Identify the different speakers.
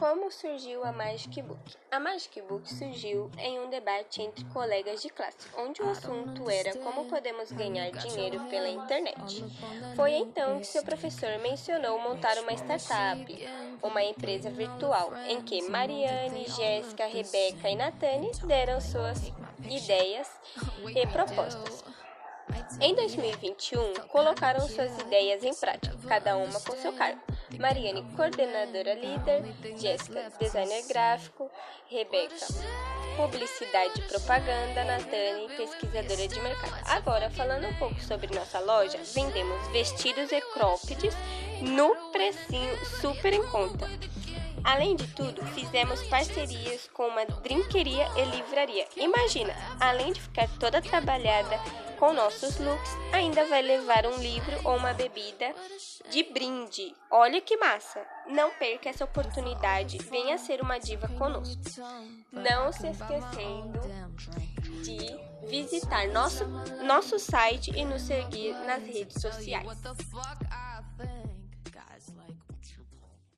Speaker 1: Como surgiu a Magic Book? A Magic Book surgiu em um debate entre colegas de classe, onde o assunto era como podemos ganhar dinheiro pela internet. Foi então que seu professor mencionou montar uma startup, uma empresa virtual, em que Mariane, Jéssica, Rebeca e Natane deram suas ideias e propostas. Em 2021, colocaram suas ideias em prática, cada uma com seu cargo. Mariane, coordenadora líder, Jéssica, designer gráfico, Rebeca, publicidade e propaganda, Natane, pesquisadora de mercado. Agora, falando um pouco sobre nossa loja, vendemos vestidos e croppeds no precinho super em conta. Além de tudo, fizemos parcerias com uma drinqueria e livraria. Imagina, além de ficar toda trabalhada com nossos looks, ainda vai levar um livro ou uma bebida de brinde. Olha que massa! Não perca essa oportunidade, venha ser uma diva conosco. Não se esquecendo de visitar nosso, nosso site e nos seguir nas redes sociais.